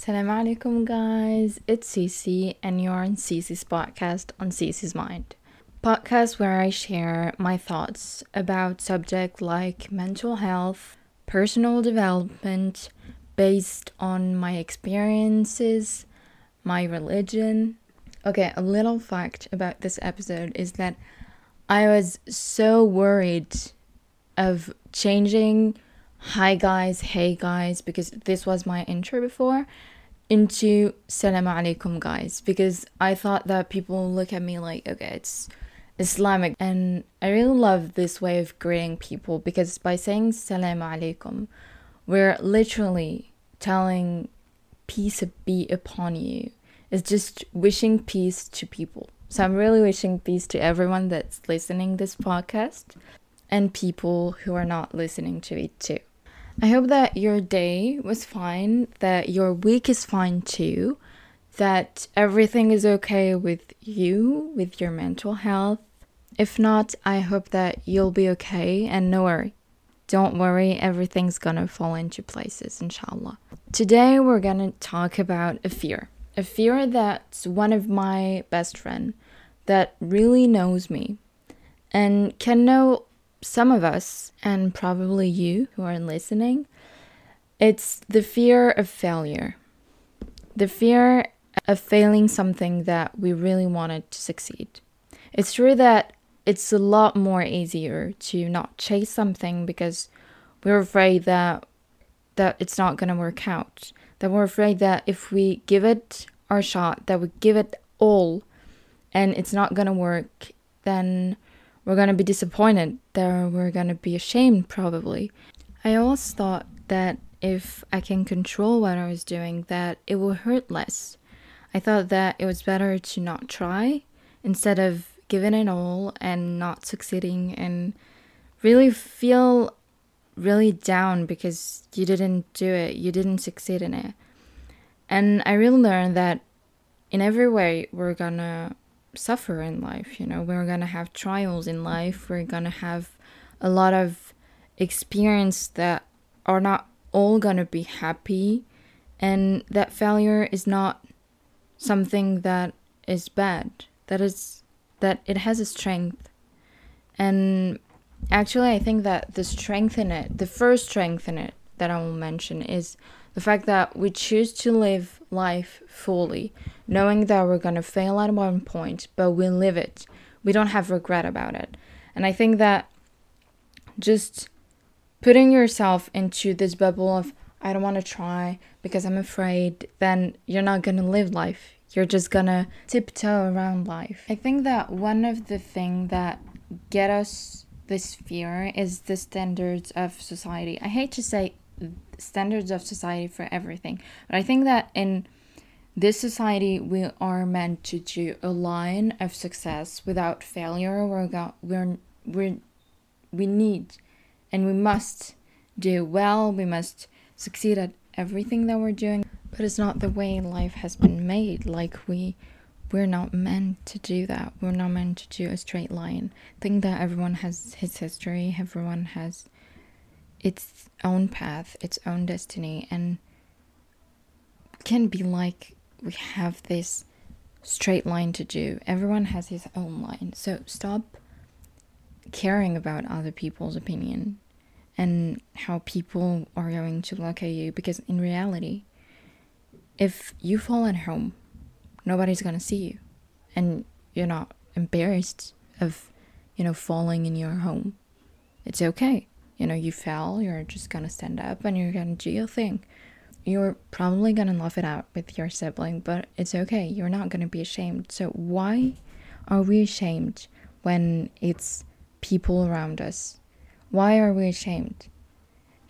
Assalamu alaikum, guys. It's Cece, and you're on Cece's podcast on Cece's Mind. Podcast where I share my thoughts about subjects like mental health, personal development, based on my experiences, my religion. Okay, a little fact about this episode is that I was so worried of changing hi guys, hey guys, because this was my intro before, into salam alaikum guys, because I thought that people look at me like, okay, it's Islamic. And I really love this way of greeting people because by saying salam alaikum, we're literally telling peace be upon you. It's just wishing peace to people. So I'm really wishing peace to everyone that's listening this podcast and people who are not listening to it too. I hope that your day was fine, that your week is fine too, that everything is okay with you, with your mental health. If not, I hope that you'll be okay and no worry. Don't worry, everything's gonna fall into places, inshallah. Today we're gonna talk about a fear. A fear that's one of my best friend that really knows me and can know some of us, and probably you who are listening, it's the fear of failure. The fear of failing something that we really wanted to succeed. It's true that it's a lot more easier to not chase something because we're afraid that that it's not going to work out. That we're afraid that if we give it our shot, that we give it all and it's not going to work, then we're going to be disappointed, that we're going to be ashamed, probably. I always thought that if I can control what I was doing, that it will hurt less. I thought that it was better to not try instead of giving it all and not succeeding and really feel really down because you didn't do it, you didn't succeed in it. And I really learned that in every way we're gonna suffer in life. You know, we're gonna have trials in life. We're gonna have a lot of experience that are not all gonna be happy, and that failure is not something that is bad. That is that it has a strength, and actually, I think that the strength in it, the first strength in it that I will mention is the fact that we choose to live life fully, knowing that we're going to fail at one point, but we live it. We don't have regret about it. And I think that just putting yourself into this bubble of, I don't want to try because I'm afraid, then you're not going to live life. You're just going to tiptoe around life. I think that one of the things that get us this fear is the standards of society. I hate to say standards of society for everything. But I think that in this society, we are meant to do a line of success without failure. We're, we're, we're, we need and we must do well. We must succeed at everything that we're doing. But it's not the way life has been made. Like we, we're not meant to do that. We're not meant to do a straight line. Think that everyone has his history. Everyone has its own path, its own destiny, and can be like we have this straight line to do. Everyone has his own line. So stop caring about other people's opinion and how people are going to look at you because in reality, if you fall at home, nobody's going to see you and you're not embarrassed of, you know, falling in your home. It's okay you know, you fell, you're just gonna stand up and you're gonna do your thing. You're probably gonna laugh it out with your sibling, but it's okay. You're not gonna be ashamed. So, why are we ashamed when it's people around us? Why are we ashamed?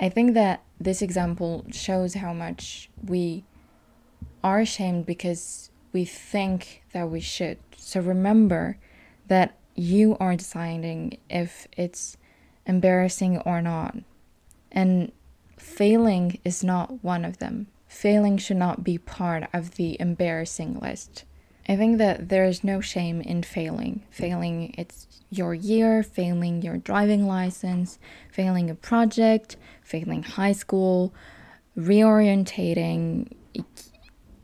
I think that this example shows how much we are ashamed because we think that we should. So remember that you are deciding if it's embarrassing or not. And failing is not one of them. Failing should not be part of the embarrassing list. I think that there is no shame in failing. Failing it's your year, failing your driving license, failing a project, failing high school, reorientating,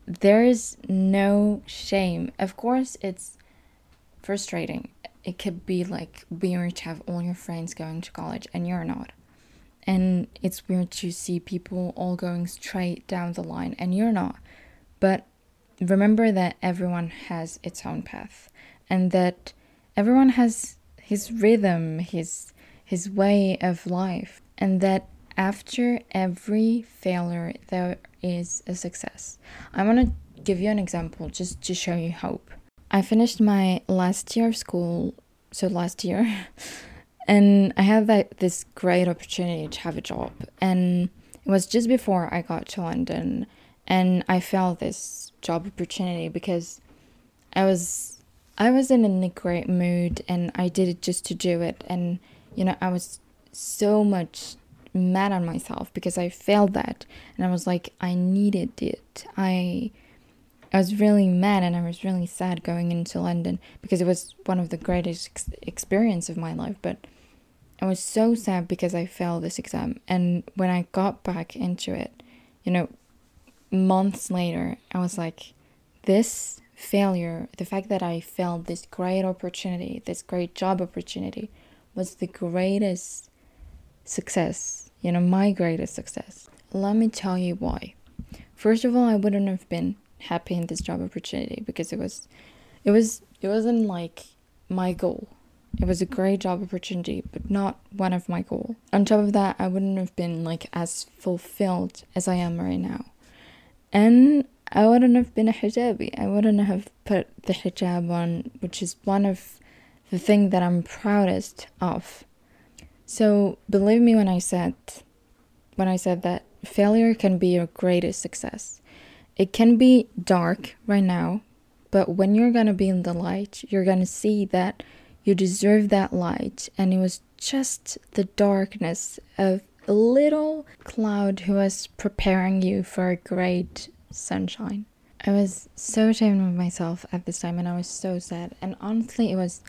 there is no shame. Of course, it's frustrating. It could be like weird to have all your friends going to college and you're not. And it's weird to see people all going straight down the line and you're not. But remember that everyone has its own path and that everyone has his rhythm, his his way of life, and that after every failure there is a success. I want to give you an example just to show you hope. I finished my last year of school, so last year, and I had that this great opportunity to have a job, and it was just before I got to London, and I felt this job opportunity because I was I was in a great mood and I did it just to do it and you know I was so much mad on myself because I failed that and I was like I needed it. I I was really mad and I was really sad going into London because it was one of the greatest ex- experience of my life but I was so sad because I failed this exam and when I got back into it you know months later I was like this failure the fact that I failed this great opportunity this great job opportunity was the greatest success you know, my greatest success. Let me tell you why. First of all, I wouldn't have been happy in this job opportunity because it was it was it wasn't like my goal. It was a great job opportunity, but not one of my goal. On top of that, I wouldn't have been like as fulfilled as I am right now. And I wouldn't have been a hijabi. I wouldn't have put the hijab on, which is one of the thing that I'm proudest of so believe me when I said when I said that failure can be your greatest success. It can be dark right now, but when you're going to be in the light, you're going to see that you deserve that light and it was just the darkness of a little cloud who was preparing you for a great sunshine. I was so ashamed of myself at this time and I was so sad and honestly it was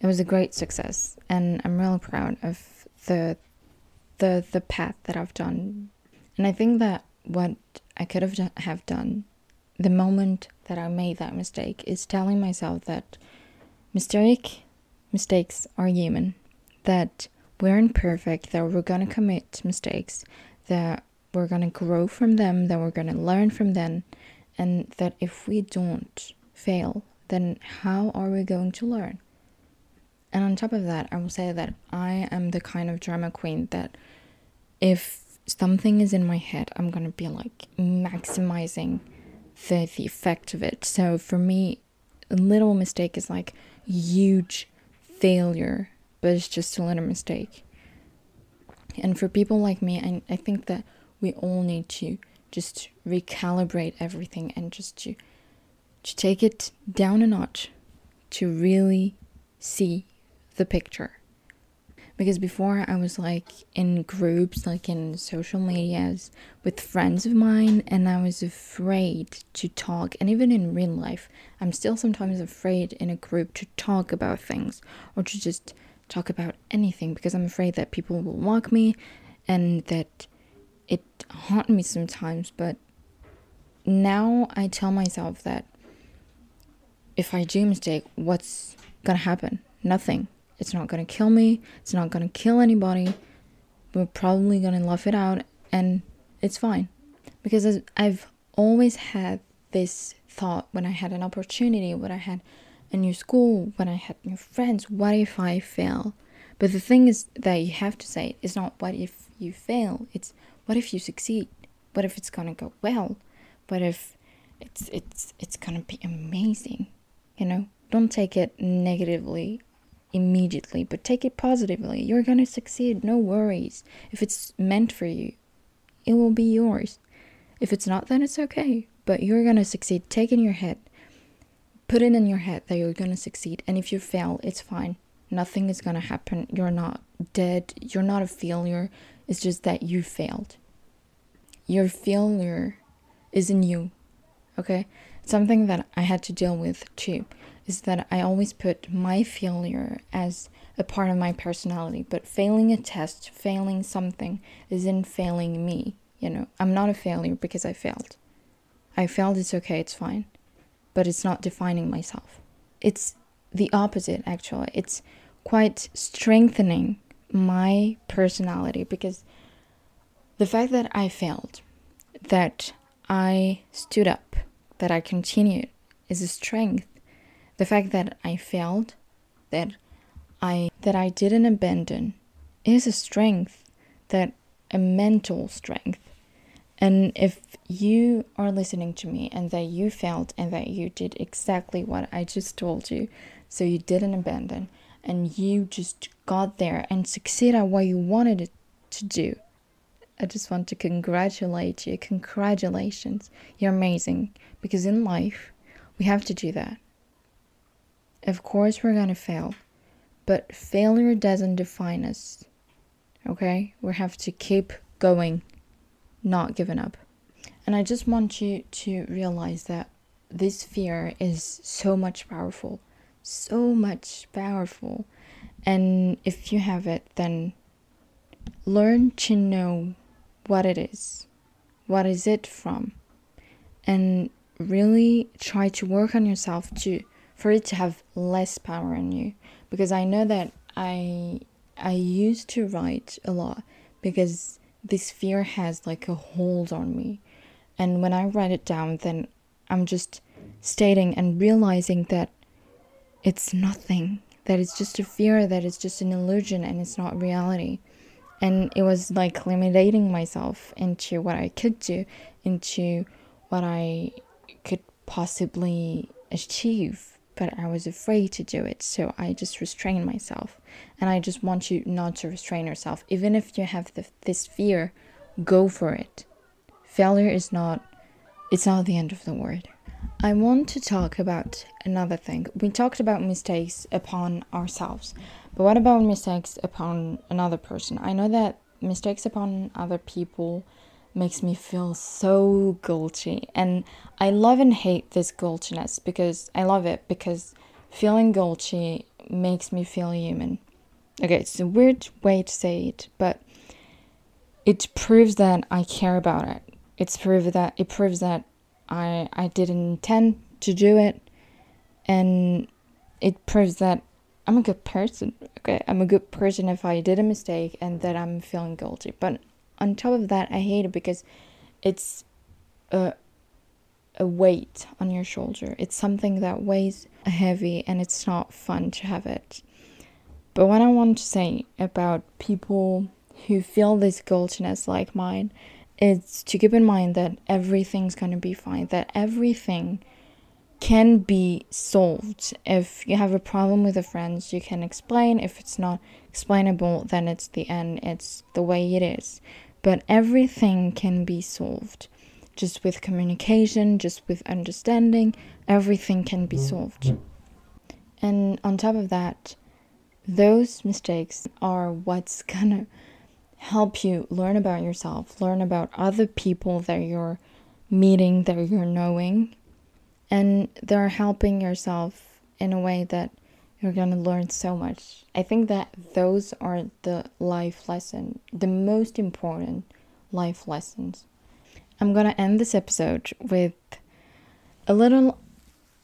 it was a great success and I'm really proud of the the the path that I've done. And I think that what I could have done, have done the moment that I made that mistake is telling myself that mistake mistakes are human, that we're imperfect, that we're gonna commit mistakes, that we're gonna grow from them, that we're gonna learn from them, and that if we don't fail, then how are we going to learn? And on top of that, I will say that I am the kind of drama queen that if something is in my head, I'm gonna be like maximizing the, the effect of it. So for me, a little mistake is like huge failure, but it's just a little mistake. And for people like me, I, I think that we all need to just recalibrate everything and just to, to take it down a notch to really see the picture. Because before I was like in groups, like in social medias with friends of mine, and I was afraid to talk. And even in real life, I'm still sometimes afraid in a group to talk about things or to just talk about anything because I'm afraid that people will mock me and that it haunt me sometimes. But now I tell myself that if I do mistake, what's gonna happen? Nothing. It's not gonna kill me. It's not gonna kill anybody. We're probably gonna laugh it out and it's fine. Because I've always had this thought when I had an opportunity, when I had a new school, when I had new friends, what if I fail? But the thing is that you have to say it's not what if you fail, it's what if you succeed? What if it's gonna go well? What if it's it's it's gonna be amazing? You know? Don't take it negatively immediately, but take it positively. You're going to succeed, no worries. If it's meant for you, it will be yours. If it's not, then it's okay, but you're going to succeed. Take in your head, put it in your head that you're going to succeed, and if you fail, it's fine. Nothing is going to happen. You're not dead. You're not a failure. It's just that you failed. Your failure is in you, okay? Something that I had to deal with too is that I always put my failure as a part of my personality, but failing a test, failing something, isn't failing me. You know, I'm not a failure because I failed. I failed, it's okay, it's fine. But it's not defining myself. It's the opposite, actually. It's quite strengthening my personality because the fact that I failed, that I stood up, that I continued is a strength. The fact that I failed, that I that I didn't abandon is a strength, that a mental strength. And if you are listening to me and that you failed and that you did exactly what I just told you, so you didn't abandon and you just got there and succeed at what you wanted to do. I just want to congratulate you. Congratulations. You're amazing. Because in life, we have to do that. Of course, we're going to fail, but failure doesn't define us. Okay? We have to keep going, not giving up. And I just want you to realize that this fear is so much powerful so much powerful. And if you have it, then learn to know what it is. What is it from? And really try to work on yourself to for it to have less power on you. Because I know that I I used to write a lot because this fear has like a hold on me. And when I write it down then I'm just stating and realizing that it's nothing, that it's just a fear, that it's just an illusion and it's not reality. And it was like limiting myself into what I could do, into what I could possibly achieve, but I was afraid to do it. So I just restrained myself. And I just want you not to restrain yourself. Even if you have the, this fear, go for it. Failure is not, it's not the end of the world. I want to talk about another thing. We talked about mistakes upon ourselves, but what about mistakes upon another person? I know that mistakes upon other people makes me feel so guilty, and I love and hate this guiltiness because I love it because feeling guilty makes me feel human. Okay, it's a weird way to say it, but it proves that I care about it. It's proof that it proves that I I didn't intend to do it, and it proves that I'm a good person. Okay, I'm a good person if I did a mistake and that I'm feeling guilty. But on top of that, I hate it because it's a a weight on your shoulder. It's something that weighs heavy and it's not fun to have it. But what I want to say about people who feel this guiltiness like mine is to keep in mind that everything's going to be fine, that everything can be solved. If you have a problem with a friend, you can explain. If it's not explainable, then it's the end, it's the way it is. But everything can be solved. Just with communication, just with understanding, everything can be solved. And on top of that, those mistakes are what's gonna help you learn about yourself, learn about other people that you're meeting, that you're knowing, and they're helping yourself in a way that you're to learn so much. I think that those are the life lesson, the most important life lessons. I'm to end this episode with a little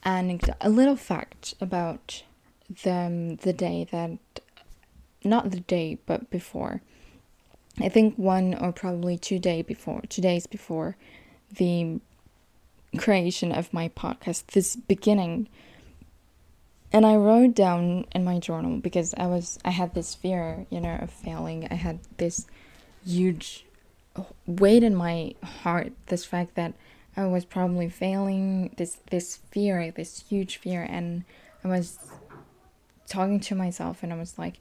anecdote, a little fact about the the day that not the day but before I think one or probably two day before, two days before the creation of my podcast, this beginning. And I wrote down in my journal because I was I had this fear, you know, of failing. I had this huge weight in my heart, this fact that I was probably failing, this this fear, this huge fear and I was talking to myself and I was like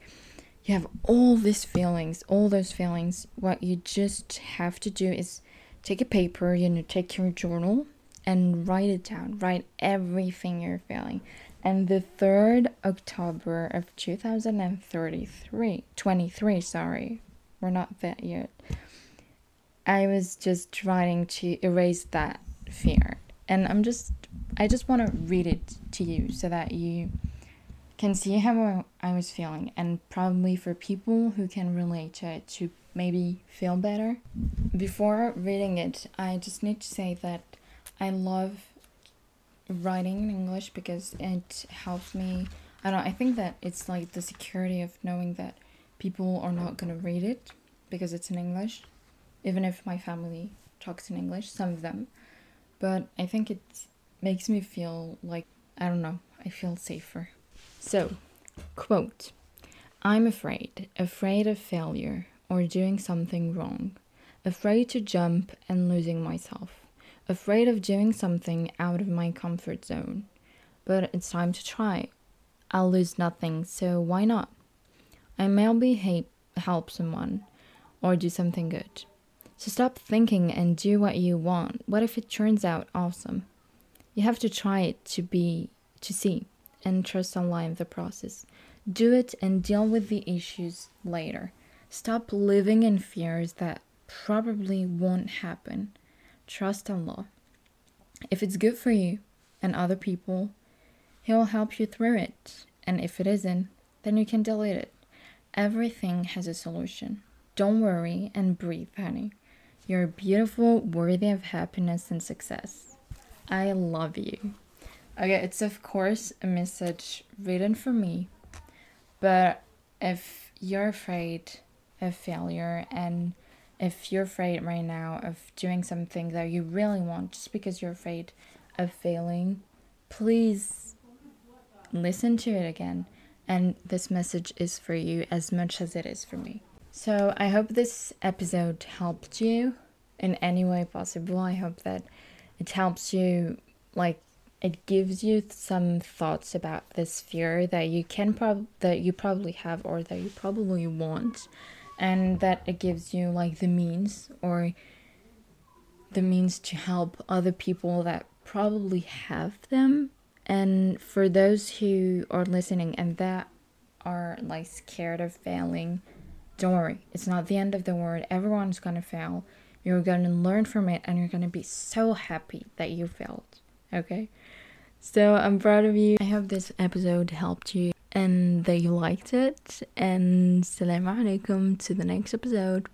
you have all these feelings, all those feelings. What you just have to do is take a paper, you know, take your journal and write it down. Write everything you're feeling. And the 3rd October of 2033, 23, sorry, we're not there yet. I was just trying to erase that fear. And I'm just, I just want to read it to you so that you can see how I was feeling, and probably for people who can relate to it to maybe feel better. Before reading it, I just need to say that I love writing in English because it helps me. I don't. I think that it's like the security of knowing that people are not gonna read it because it's in English, even if my family talks in English, some of them. But I think it makes me feel like I don't know. I feel safer. So, quote. I'm afraid, afraid of failure or doing something wrong, afraid to jump and losing myself afraid of doing something out of my comfort zone. But it's time to try. I'll lose nothing, so why not? I may be help someone or do something good. So stop thinking and do what you want. What if it turns out awesome? You have to try it to be to see and trust Allah in the process. Do it and deal with the issues later. Stop living in fears that probably won't happen. Trust Allah. If it's good for you and other people, He will help you through it. And if it isn't, then you can delete it. Everything has a solution. Don't worry and breathe, honey. You're beautiful, worthy of happiness and success. I love you. Okay, it's of course a message written for me, but if you're afraid of failure and if you're afraid right now of doing something that you really want just because you're afraid of failing, please listen to it again. And this message is for you as much as it is for me. So I hope this episode helped you in any way possible. I hope that it helps you, like, it gives you some thoughts about this fear that you can prob that you probably have or that you probably want and that it gives you like the means or the means to help other people that probably have them. And for those who are listening and that are like scared of failing don't worry. It's not the end of the world. Everyone's gonna fail. You're gonna learn from it and you're gonna be so happy that you failed. Okay? So i'm proud of you. I hope this episode helped you and that you liked it. And salam alaikum to the next episode.